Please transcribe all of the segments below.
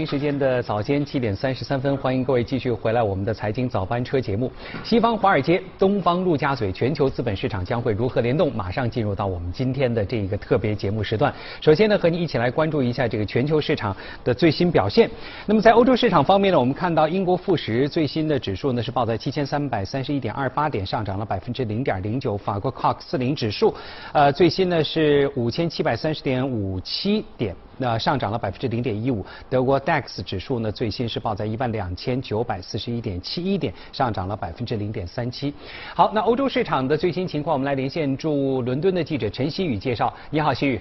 北京时间的早间七点三十三分，欢迎各位继续回来我们的财经早班车节目。西方华尔街、东方陆家嘴，全球资本市场将会如何联动？马上进入到我们今天的这一个特别节目时段。首先呢，和你一起来关注一下这个全球市场的最新表现。那么在欧洲市场方面呢，我们看到英国富时最新的指数呢是报在七千三百三十一点二八点，上涨了百分之零点零九。法国 CAC 四零指数，呃，最新呢是五千七百三十点五七点。那上涨了百分之零点一五，德国 DAX 指数呢最新是报在一万两千九百四十一点七一点，上涨了百分之零点三七。好，那欧洲市场的最新情况，我们来连线驻伦敦的记者陈曦宇介绍。你好，曦宇。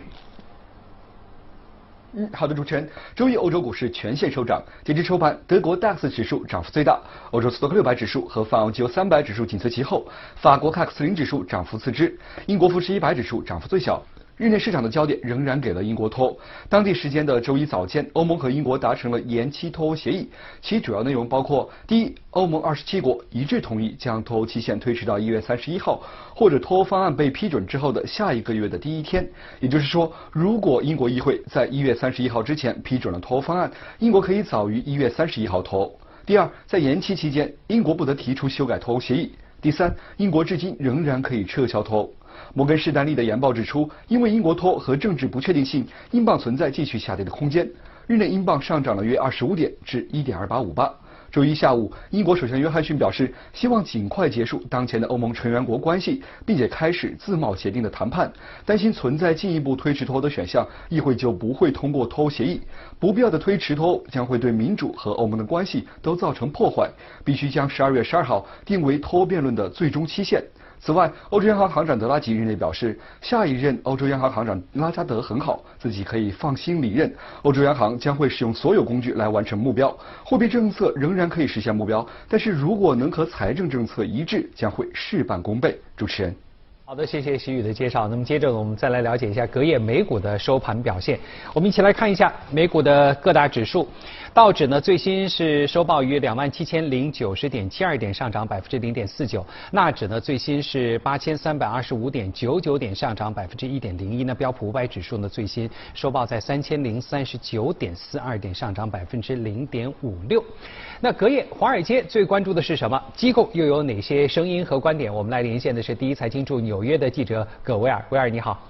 嗯，好的，主持人。周一欧洲股市全线收涨，截至收盘，德国 DAX 指数涨幅最大，欧洲斯托克六百指数和泛欧 G 三百指数紧随其后，法国 CAC 四零指数涨幅次之，英国富时一百指数涨幅最小。日内市场的焦点仍然给了英国脱欧。当地时间的周一早间，欧盟和英国达成了延期脱欧协议，其主要内容包括：第一，欧盟二十七国一致同意将脱欧期限推迟到一月三十一号，或者脱欧方案被批准之后的下一个月的第一天。也就是说，如果英国议会在一月三十一号之前批准了脱欧方案，英国可以早于一月三十一号脱欧。第二，在延期期间，英国不得提出修改脱欧协议。第三，英国至今仍然可以撤销脱欧。摩根士丹利的研报指出，因为英国脱欧和政治不确定性，英镑存在继续下跌的空间。日内英镑上涨了约二十五点，至一点二八五八。周一下午，英国首相约翰逊表示，希望尽快结束当前的欧盟成员国关系，并且开始自贸协定的谈判。担心存在进一步推迟脱欧的选项，议会就不会通过脱欧协议。不必要的推迟脱欧将会对民主和欧盟的关系都造成破坏。必须将十二月十二号定为脱欧辩论的最终期限。此外，欧洲央行行长德拉吉日内表示，下一任欧洲央行行长拉加德很好，自己可以放心离任。欧洲央行将会使用所有工具来完成目标，货币政策仍然可以实现目标，但是如果能和财政政策一致，将会事半功倍。主持人。好的，谢谢徐宇的介绍。那么接着我们再来了解一下隔夜美股的收盘表现。我们一起来看一下美股的各大指数。道指呢最新是收报于两万七千零九十点七二点，上涨百分之零点四九。纳指呢最新是八千三百二十五点九九点，上涨百分之一点零一。那标普五百指数呢最新收报在三千零三十九点四二点，上涨百分之零点五六。那隔夜华尔街最关注的是什么？机构又有哪些声音和观点？我们来连线的是第一财经驻纽约的记者葛维尔。维尔你好。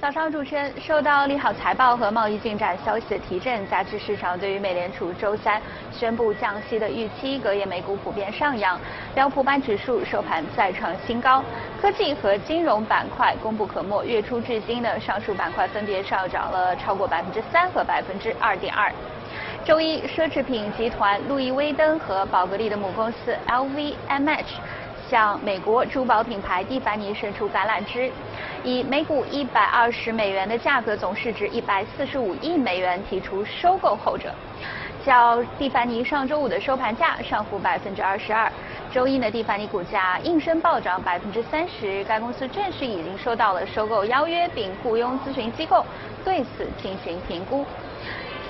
早上，主持人受到利好财报和贸易进展消息的提振，加之市场对于美联储周三宣布降息的预期，隔夜美股普遍上扬。标普版指数收盘再创新高，科技和金融板块功不可没。月初至今呢，上述板块分别上涨了超过百分之三和百分之二点二。周一，奢侈品集团路易威登和宝格丽的母公司 LVMH。向美国珠宝品牌蒂凡尼伸出橄榄枝，以每股一百二十美元的价格，总市值一百四十五亿美元提出收购后者。较蒂凡尼上周五的收盘价上浮百分之二十二。周一呢，蒂凡尼股价应声暴涨百分之三十。该公司正式已经收到了收购邀约，并雇佣咨询机构对此进行评估。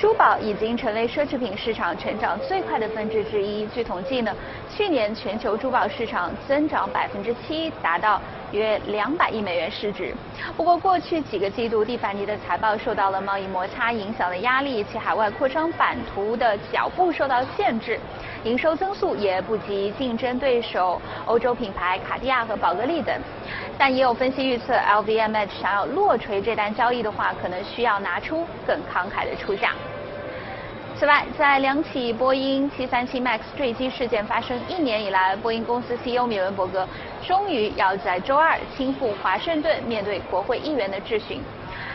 珠宝已经成为奢侈品市场成长最快的分支之一。据统计呢，去年全球珠宝市场增长百分之七，达到约两百亿美元市值。不过，过去几个季度，蒂凡尼的财报受到了贸易摩擦影响的压力，其海外扩张版图的脚步受到限制，营收增速也不及竞争对手欧洲品牌卡地亚和宝格丽等。但也有分析预测，LVMH 想要落锤这单交易的话，可能需要拿出更慷慨的出价。此外，在两起波音737 MAX 坠机事件发生一年以来，波音公司 CEO 米伦伯格终于要在周二亲赴华盛顿，面对国会议员的质询。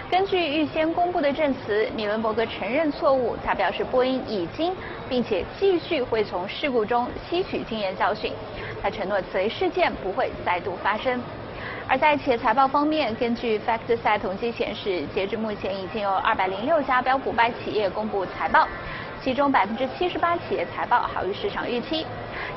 根据预先公布的证词，米伦伯格承认错误，他表示波音已经并且继续会从事故中吸取经验教训，他承诺此类事件不会再度发生。而在企业财报方面，根据 FactSet 统计显示，截至目前已经有206家标普百企业公布财报，其中百分之七十八企业财报好于市场预期。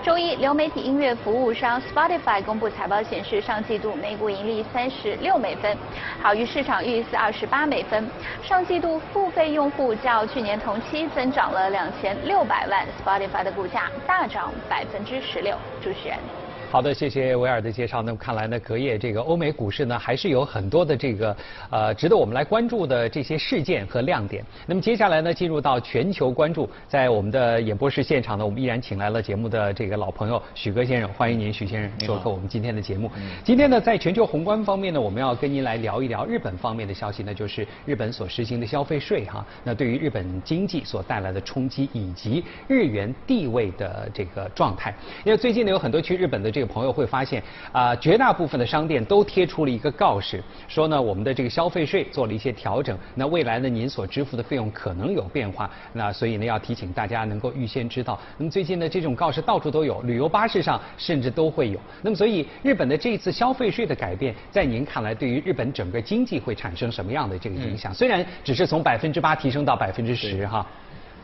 周一，流媒体音乐服务商 Spotify 公布财报显示，上季度每股盈利三十六美分，好于市场预期二十八美分。上季度付费用户较去年同期增长了两千六百万，Spotify 的股价大涨百分之十六。主持人。好的，谢谢维尔的介绍。那么看来呢，隔夜这个欧美股市呢，还是有很多的这个呃值得我们来关注的这些事件和亮点。那么接下来呢，进入到全球关注，在我们的演播室现场呢，我们依然请来了节目的这个老朋友许戈先生，欢迎您，许先生做客我们今天的节目。今天呢，在全球宏观方面呢，我们要跟您来聊一聊日本方面的消息，那就是日本所实行的消费税哈，那对于日本经济所带来的冲击，以及日元地位的这个状态。因为最近呢，有很多去日本的。这个朋友会发现啊，绝大部分的商店都贴出了一个告示，说呢，我们的这个消费税做了一些调整，那未来呢，您所支付的费用可能有变化，那所以呢，要提醒大家能够预先知道。那么最近呢，这种告示到处都有，旅游巴士上甚至都会有。那么所以，日本的这一次消费税的改变，在您看来，对于日本整个经济会产生什么样的这个影响？虽然只是从百分之八提升到百分之十哈。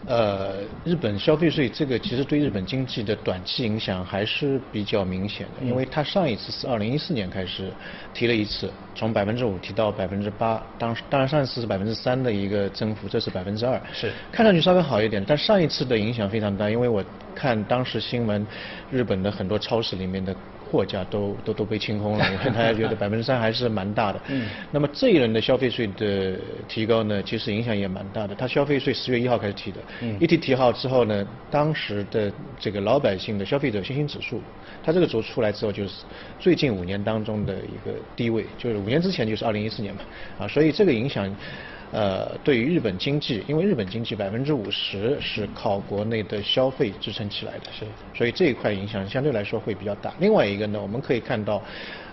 呃，日本消费税这个其实对日本经济的短期影响还是比较明显的，因为它上一次是二零一四年开始提了一次，从百分之五提到百分之八，当当然上一次是百分之三的一个增幅，这是百分之二，是看上去稍微好一点，但上一次的影响非常大，因为我看当时新闻，日本的很多超市里面的。货架都都都被清空了，大家觉得百分之三还是蛮大的。嗯。那么这一轮的消费税的提高呢，其实影响也蛮大的。它消费税十月一号开始提的，嗯。一提提好之后呢，当时的这个老百姓的消费者信心指数，它这个轴出来之后，就是最近五年当中的一个低位，就是五年之前就是二零一四年嘛，啊，所以这个影响。呃，对于日本经济，因为日本经济百分之五十是靠国内的消费支撑起来的，是，所以这一块影响相对来说会比较大。另外一个呢，我们可以看到。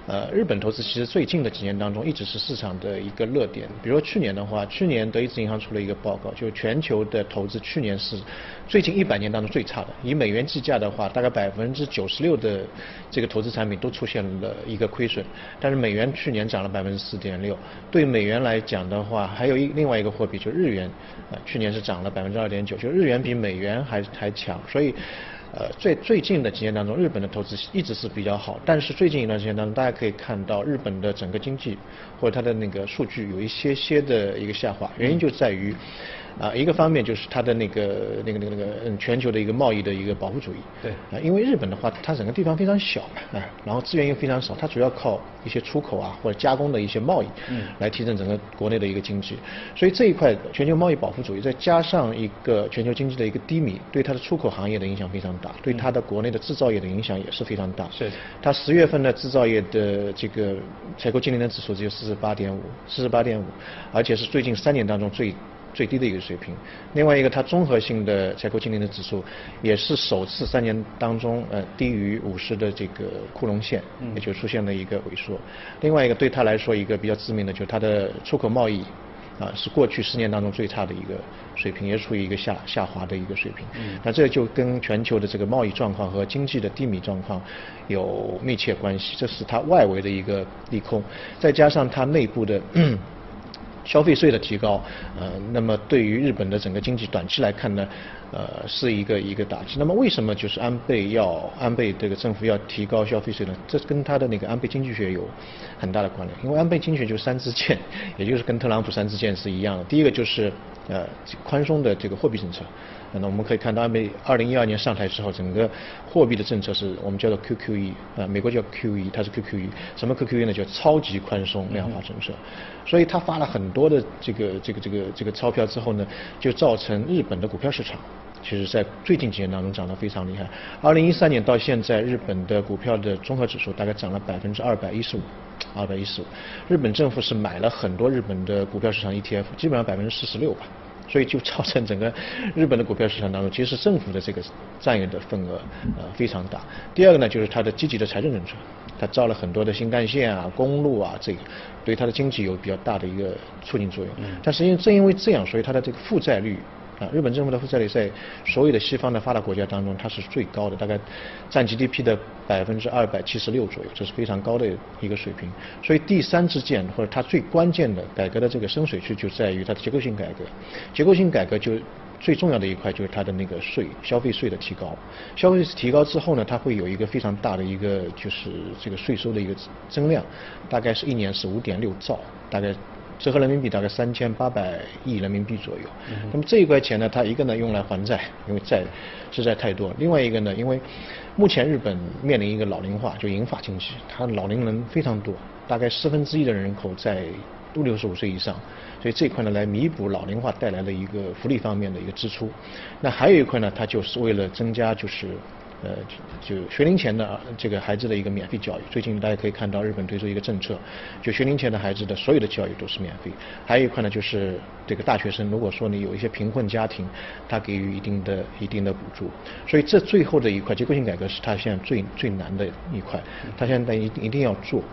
呃，日本投资其实最近的几年当中一直是市场的一个热点。比如说去年的话，去年德意志银行出了一个报告，就是全球的投资去年是最近一百年当中最差的。以美元计价的话，大概百分之九十六的这个投资产品都出现了一个亏损。但是美元去年涨了百分之四点六。对美元来讲的话，还有一另外一个货币就日元，啊，去年是涨了百分之二点九，就日元比美元还还强。所以。呃，最最近的几年当中，日本的投资一直是比较好，但是最近一段时间当中，大家可以看到日本的整个经济或者它的那个数据有一些些的一个下滑，原因就在于。啊，一个方面就是它的那个、那个、那个、那个，嗯，全球的一个贸易的一个保护主义。对。啊，因为日本的话，它整个地方非常小嘛，啊，然后资源又非常少，它主要靠一些出口啊或者加工的一些贸易，嗯，来提振整个国内的一个经济。所以这一块全球贸易保护主义，再加上一个全球经济的一个低迷，对它的出口行业的影响非常大，对它的国内的制造业的影响也是非常大。是。它十月份的制造业的这个采购经理人指数只有四十八点五，四十八点五，而且是最近三年当中最。最低的一个水平。另外一个，它综合性的采购经理的指数也是首次三年当中呃低于五十的这个枯荣线，也就出现了一个萎缩。另外一个对它来说一个比较致命的，就是它的出口贸易啊是过去十年当中最差的一个水平，也处于一个下下滑的一个水平。那这就跟全球的这个贸易状况和经济的低迷状况有密切关系。这是它外围的一个利空，再加上它内部的。消费税的提高，呃，那么对于日本的整个经济短期来看呢，呃，是一个一个打击。那么为什么就是安倍要安倍这个政府要提高消费税呢？这跟他的那个安倍经济学有很大的关联。因为安倍经济学就是三支箭，也就是跟特朗普三支箭是一样的。第一个就是呃宽松的这个货币政策。那我们可以看到，美二零一二年上台之后，整个货币的政策是我们叫做 QQE，啊，美国叫 QE，它是 QQE，什么 QQE 呢？叫超级宽松量化政策。所以他发了很多的这个这个这个这个钞票之后呢，就造成日本的股票市场，其实在最近几年当中涨得非常厉害。二零一三年到现在，日本的股票的综合指数大概涨了百分之二百一十五，二百一十五。日本政府是买了很多日本的股票市场 ETF，基本上百分之四十六吧。所以就造成整个日本的股票市场当中，其实政府的这个占有的份额呃非常大。第二个呢，就是它的积极的财政政策，它造了很多的新干线啊、公路啊，这个对它的经济有比较大的一个促进作用。但实际上正因为这样，所以它的这个负债率。啊，日本政府的负债率在所有的西方的发达国家当中，它是最高的，大概占 GDP 的百分之二百七十六左右，这是非常高的一个水平。所以第三支箭或者它最关键的改革的这个深水区就在于它的结构性改革。结构性改革就最重要的一块就是它的那个税，消费税的提高。消费税提高之后呢，它会有一个非常大的一个就是这个税收的一个增量，大概是一年是五点六兆，大概。折合人民币大概三千八百亿人民币左右。那么这一块钱呢，它一个呢用来还债，因为债实在太多；另外一个呢，因为目前日本面临一个老龄化，就银发经济，它老龄人非常多，大概四分之一的人口在都六十五岁以上，所以这块呢来弥补老龄化带来的一个福利方面的一个支出。那还有一块呢，它就是为了增加就是。呃，就学龄前的这个孩子的一个免费教育，最近大家可以看到日本推出一个政策，就学龄前的孩子的所有的教育都是免费。还有一块呢，就是这个大学生，如果说你有一些贫困家庭，他给予一定的一定的补助。所以这最后的一块结构性改革是他现在最最难的一块，他现在一定一定要做。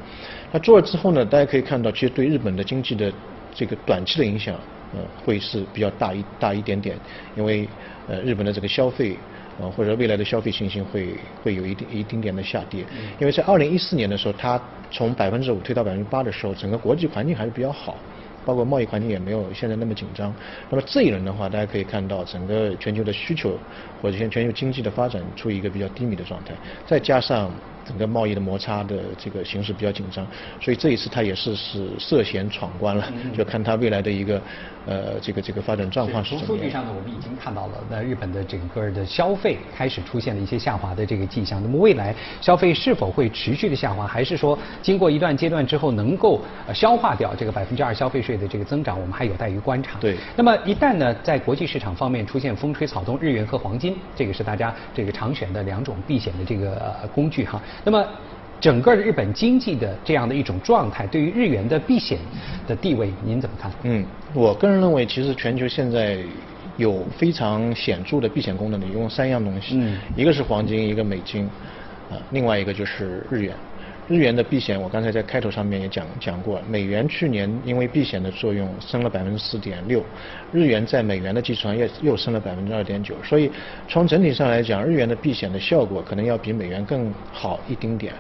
那做了之后呢，大家可以看到，其实对日本的经济的这个短期的影响，呃，会是比较大一大一点点，因为呃日本的这个消费。呃，或者未来的消费信心会会有一定一丁点的下跌，因为在二零一四年的时候，它从百分之五推到百分之八的时候，整个国际环境还是比较好。包括贸易环境也没有现在那么紧张。那么这一轮的话，大家可以看到整个全球的需求或者现全球经济的发展处于一个比较低迷的状态，再加上整个贸易的摩擦的这个形势比较紧张，所以这一次它也是是涉嫌闯关了，就看它未来的一个呃这个这个发展状况是怎么样。从数据上呢，我们已经看到了，那日本的整个的消费开始出现了一些下滑的这个迹象。那么未来消费是否会持续的下滑，还是说经过一段阶段之后能够消化掉这个百分之二消费税？的这个增长，我们还有待于观察。对。那么一旦呢，在国际市场方面出现风吹草动，日元和黄金，这个是大家这个常选的两种避险的这个工具哈。那么整个日本经济的这样的一种状态，对于日元的避险的地位，您怎么看？嗯，我个人认为，其实全球现在有非常显著的避险功能的，一共三样东西。嗯。一个是黄金，一个美金，啊，另外一个就是日元。日元的避险，我刚才在开头上面也讲讲过，美元去年因为避险的作用升了百分之四点六，日元在美元的基础上又又升了百分之二点九，所以从整体上来讲，日元的避险的效果可能要比美元更好一丁点。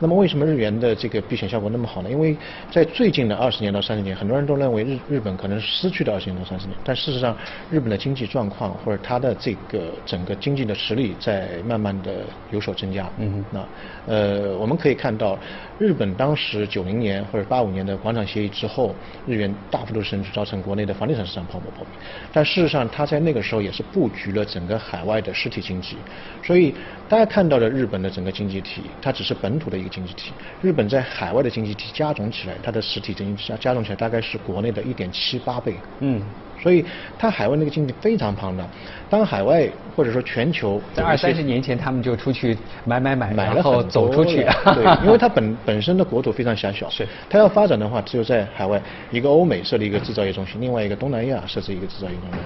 那么为什么日元的这个避险效果那么好呢？因为在最近的二十年到三十年，很多人都认为日日本可能失去的二十年到三十年，但事实上，日本的经济状况或者它的这个整个经济的实力在慢慢的有所增加。嗯哼。那呃，我们可以看到，日本当时九零年或者八五年的广场协议之后，日元大幅度升值，造成国内的房地产市场泡沫破灭。但事实上，它在那个时候也是布局了整个海外的实体经济。所以大家看到的日本的整个经济体，它只是本土的一个。经济体，日本在海外的经济体加总起来，它的实体经济加加总起来大概是国内的一点七八倍。嗯，所以它海外那个经济非常庞大。当海外或者说全球在二三十年前，他们就出去买买买，买了后走出去。对，因为它本本身的国土非常狭小。是。它要发展的话，只有在海外一个欧美设立一个制造业中心，另外一个东南亚设置一个制造业中心。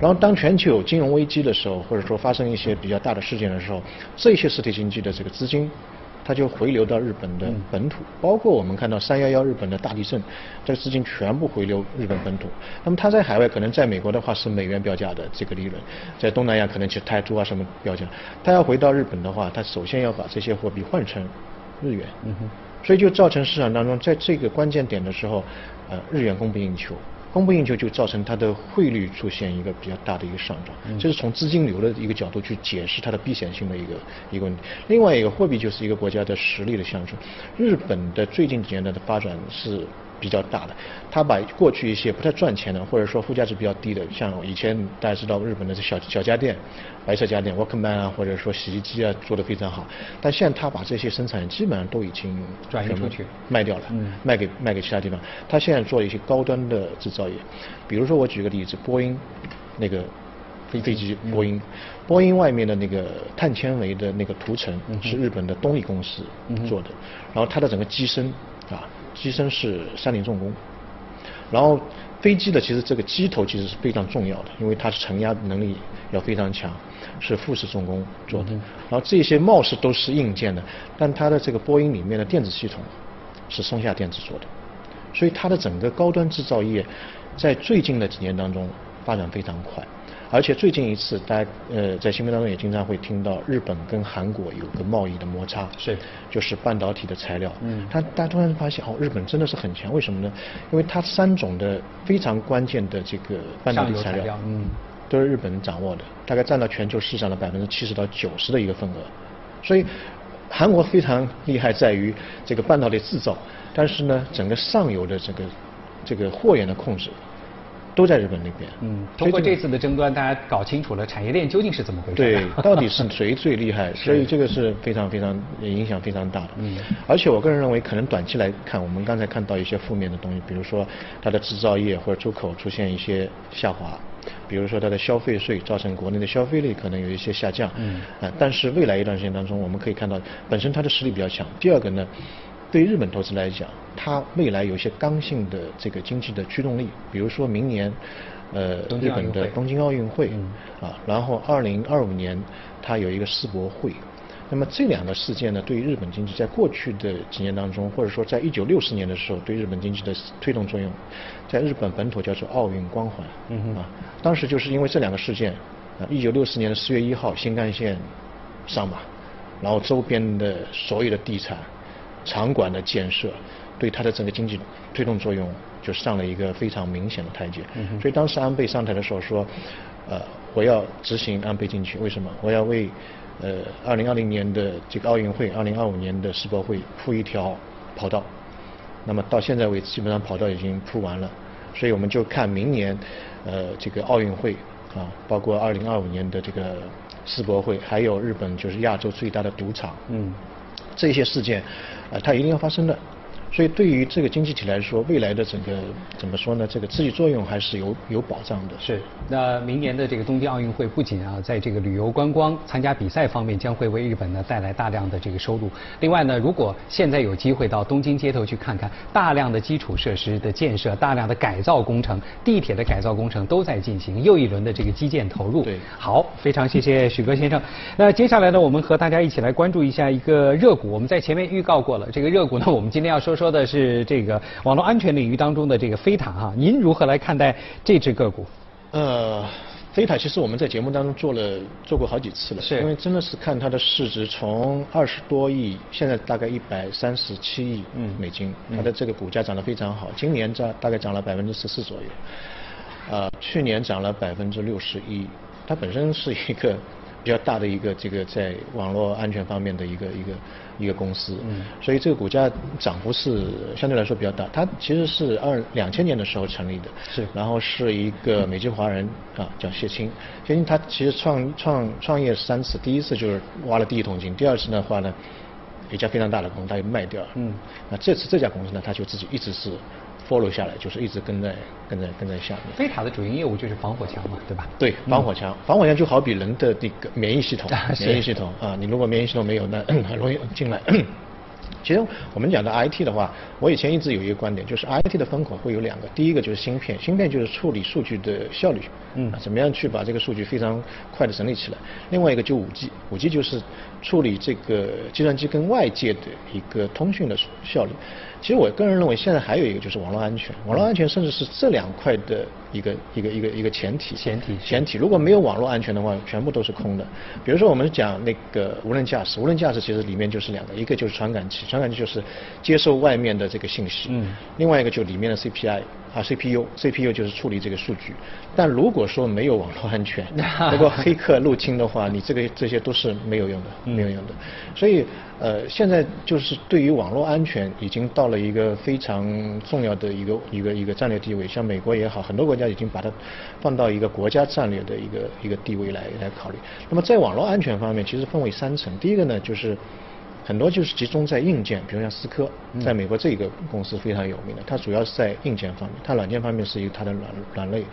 然后当全球有金融危机的时候，或者说发生一些比较大的事件的时候，这些实体经济的这个资金。它就回流到日本的本土，包括我们看到三幺幺日本的大地震，这个资金全部回流日本本土。那么它在海外可能在美国的话是美元标价的这个利润，在东南亚可能是泰铢啊什么标价。它要回到日本的话，它首先要把这些货币换成日元，所以就造成市场当中在这个关键点的时候，呃，日元供不应求。供不应求就造成它的汇率出现一个比较大的一个上涨，这是从资金流的一个角度去解释它的避险性的一个一个问题。另外一个货币就是一个国家的实力的象征。日本的最近几年的发展是。比较大的，他把过去一些不太赚钱的，或者说附加值比较低的，像以前大家知道日本的这小小家电、白色家电、Walkman 啊，或者说洗衣机啊，做得非常好。但现在他把这些生产基本上都已经转移出去，卖掉了，卖给卖给其他地方。他现在做一些高端的制造业，比如说我举个例子，波音那个飞飞机，波音，波音外面的那个碳纤维的那个涂层是日本的东丽公司做的，然后它的整个机身啊。机身是三菱重工，然后飞机的其实这个机头其实是非常重要的，因为它是承压能力要非常强，是富士重工做的。然后这些貌似都是硬件的，但它的这个波音里面的电子系统是松下电子做的，所以它的整个高端制造业在最近的几年当中发展非常快。而且最近一次，大家呃在新闻当中也经常会听到日本跟韩国有个贸易的摩擦，是，就是半导体的材料。嗯，他大家突然发现哦，日本真的是很强，为什么呢？因为它三种的非常关键的这个半导体材料，嗯，都是日本掌握的，大概占到全球市场的百分之七十到九十的一个份额。所以韩国非常厉害在于这个半导体制造，但是呢，整个上游的这个这个货源的控制。都在日本那边。嗯，通过这次的争端，大家搞清楚了产业链究竟是怎么回事。对，到底是谁最厉害？所以这个是非常非常影响非常大的。嗯。而且我个人认为，可能短期来看，我们刚才看到一些负面的东西，比如说它的制造业或者出口出现一些下滑，比如说它的消费税造成国内的消费力可能有一些下降。嗯。啊，但是未来一段时间当中，我们可以看到，本身它的实力比较强。第二个呢？对日本投资来讲，它未来有一些刚性的这个经济的驱动力，比如说明年，呃，日本的东京奥运会，啊，然后二零二五年它有一个世博会，那么这两个事件呢，对于日本经济在过去的几年当中，或者说在一九六四年的时候，对日本经济的推动作用，在日本本土叫做奥运光环，啊，当时就是因为这两个事件，啊，一九六四年的四月一号新干线上马，然后周边的所有的地产。场馆的建设对它的整个经济推动作用就上了一个非常明显的台阶。所以当时安倍上台的时候说，呃，我要执行安倍进去，为什么？我要为呃二零二零年的这个奥运会、二零二五年的世博会铺一条跑道。那么到现在为止，基本上跑道已经铺完了。所以我们就看明年呃这个奥运会啊，包括二零二五年的这个世博会，还有日本就是亚洲最大的赌场。嗯。这些事件，呃，它一定要发生的。所以对于这个经济体来说，未来的整个怎么说呢？这个刺激作用还是有有保障的。是。那明年的这个东京奥运会不仅啊，在这个旅游观光、参加比赛方面将会为日本呢带来大量的这个收入。另外呢，如果现在有机会到东京街头去看看，大量的基础设施的建设、大量的改造工程、地铁的改造工程都在进行，又一轮的这个基建投入。对。好，非常谢谢许哥先生。那接下来呢，我们和大家一起来关注一下一个热股。我们在前面预告过了，这个热股呢，我们今天要说。说的是这个网络安全领域当中的这个飞塔哈，您如何来看待这只个股？呃，飞塔其实我们在节目当中做了做过好几次了，是因为真的是看它的市值从二十多亿，现在大概一百三十七亿美金，它的这个股价涨得非常好，今年涨大概涨了百分之十四左右，呃，去年涨了百分之六十一，它本身是一个。比较大的一个这个在网络安全方面的一个一个一个公司，嗯，所以这个股价涨幅是相对来说比较大。它其实是二两千年的时候成立的，是，然后是一个美籍华人啊，叫谢青。谢青他其实创创创业三次，第一次就是挖了第一桶金，第二次的话呢，一家非常大的公司他又卖掉了，嗯，那这次这家公司呢，他就自己一直是。Follow 下来就是一直跟在跟在跟在下面。飞塔的主营业务就是防火墙嘛，对吧？对，防火墙，防火墙就好比人的那个免疫系统，免疫系统啊，你如果免疫系统没有，那很容易进来。其实我们讲到 IT 的话，我以前一直有一个观点，就是 IT 的风口会有两个，第一个就是芯片，芯片就是处理数据的效率，嗯，怎么样去把这个数据非常快的整理起来。另外一个就 5G，5G 就是处理这个计算机跟外界的一个通讯的效率。其实我个人认为，现在还有一个就是网络安全，网络安全甚至是这两块的一个一个一个一个前提。前提。前提。如果没有网络安全的话，全部都是空的。比如说我们讲那个无人驾驶，无人驾驶其实里面就是两个，一个就是传感器，传感器就是接受外面的这个信息。嗯。另外一个就里面的 CPI 啊 CPU，CPU 就是处理这个数据。但如果说没有网络安全，如果黑客入侵的话，你这个这些都是没有用的，没有用的。所以。呃，现在就是对于网络安全已经到了一个非常重要的一个一个一个战略地位，像美国也好，很多国家已经把它放到一个国家战略的一个一个地位来来考虑。那么在网络安全方面，其实分为三层。第一个呢，就是很多就是集中在硬件，比如像思科，在美国这个公司非常有名的，它主要是在硬件方面，它软件方面是一个它的软软肋。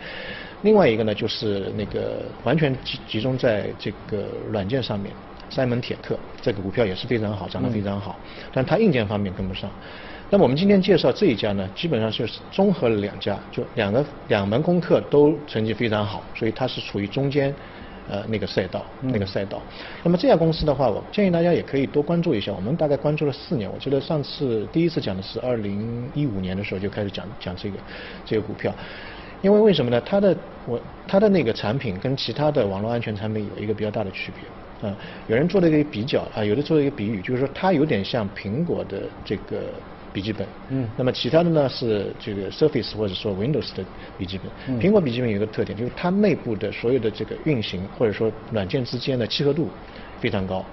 另外一个呢，就是那个完全集集中在这个软件上面。塞门铁克这个股票也是非常好，涨得非常好，但它硬件方面跟不上。那么我们今天介绍这一家呢，基本上就是综合了两家，就两个两门功课都成绩非常好，所以它是处于中间呃那个赛道那个赛道。那么这家公司的话，我建议大家也可以多关注一下。我们大概关注了四年，我记得上次第一次讲的是二零一五年的时候就开始讲讲这个这个股票，因为为什么呢？它的我它的那个产品跟其他的网络安全产品有一个比较大的区别。啊，有人做了一个比较啊，有的做了一个比喻，就是说它有点像苹果的这个笔记本，嗯，那么其他的呢是这个 Surface 或者说 Windows 的笔记本。苹果笔记本有一个特点，就是它内部的所有的这个运行或者说软件之间的契合度非常高，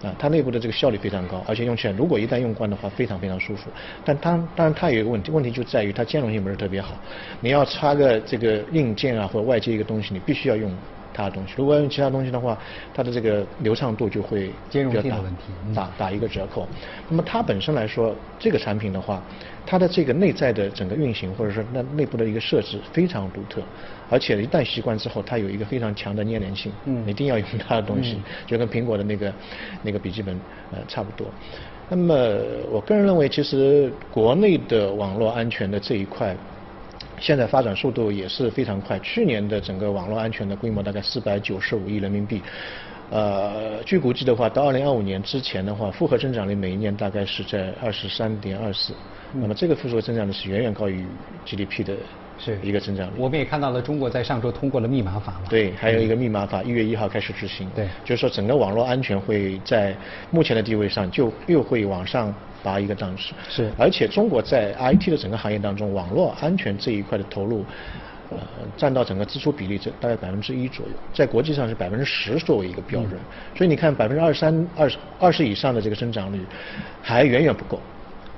啊，它内部的这个效率非常高，而且用起来如果一旦用惯的话，非常非常舒服。但它当然它有一个问题，问题就在于它兼容性不是特别好。你要插个这个硬件啊或者外接一个东西，你必须要用。它的东西，如果用其他东西的话，它的这个流畅度就会兼容性的问题打打一个折扣。那么它本身来说，这个产品的话，它的这个内在的整个运行或者说那内部的一个设置非常独特，而且一旦习惯之后，它有一个非常强的粘连性，嗯，一定要用它的东西，就跟苹果的那个那个笔记本呃差不多。那么我个人认为，其实国内的网络安全的这一块。现在发展速度也是非常快。去年的整个网络安全的规模大概四百九十五亿人民币，呃，据估计的话，到二零二五年之前的话，复合增长率每一年大概是在二十三点二四。那么这个复合增长率是远远高于 GDP 的。是一个增长率。我们也看到了，中国在上周通过了密码法嘛。对，还有一个密码法，一月一号开始执行。对，就是说整个网络安全会在目前的地位上就又会往上拔一个档次。是，而且中国在 IT 的整个行业当中，网络安全这一块的投入，呃，占到整个支出比例这大概百分之一左右，在国际上是百分之十作为一个标准。所以你看百分之二三、二十二十以上的这个增长率，还远远不够。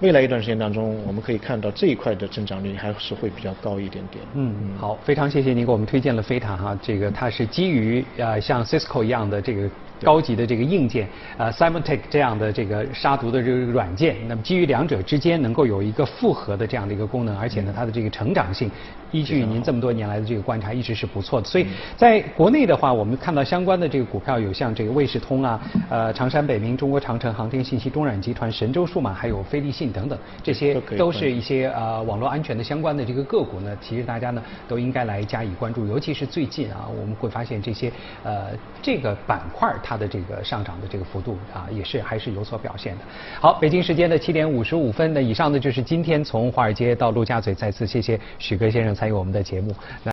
未来一段时间当中，我们可以看到这一块的增长率还是会比较高一点点。嗯，嗯好，非常谢谢您给我们推荐了飞塔哈，这个它是基于呃像 Cisco 一样的这个。高级的这个硬件，呃，Symantec 这样的这个杀毒的这个软件，那么基于两者之间能够有一个复合的这样的一个功能，而且呢，它的这个成长性，依据您这么多年来的这个观察，一直是不错的。所以在国内的话，我们看到相关的这个股票有像这个卫士通啊，呃，长山北明、中国长城、航天信息、中软集团、神州数码，还有飞利信等等，这些都是一些呃网络安全的相关的这个个股呢。其实大家呢都应该来加以关注，尤其是最近啊，我们会发现这些呃这个板块。它的这个上涨的这个幅度啊，也是还是有所表现的。好，北京时间的七点五十五分，那以上呢就是今天从华尔街到陆家嘴，再次谢谢许哥先生参与我们的节目。那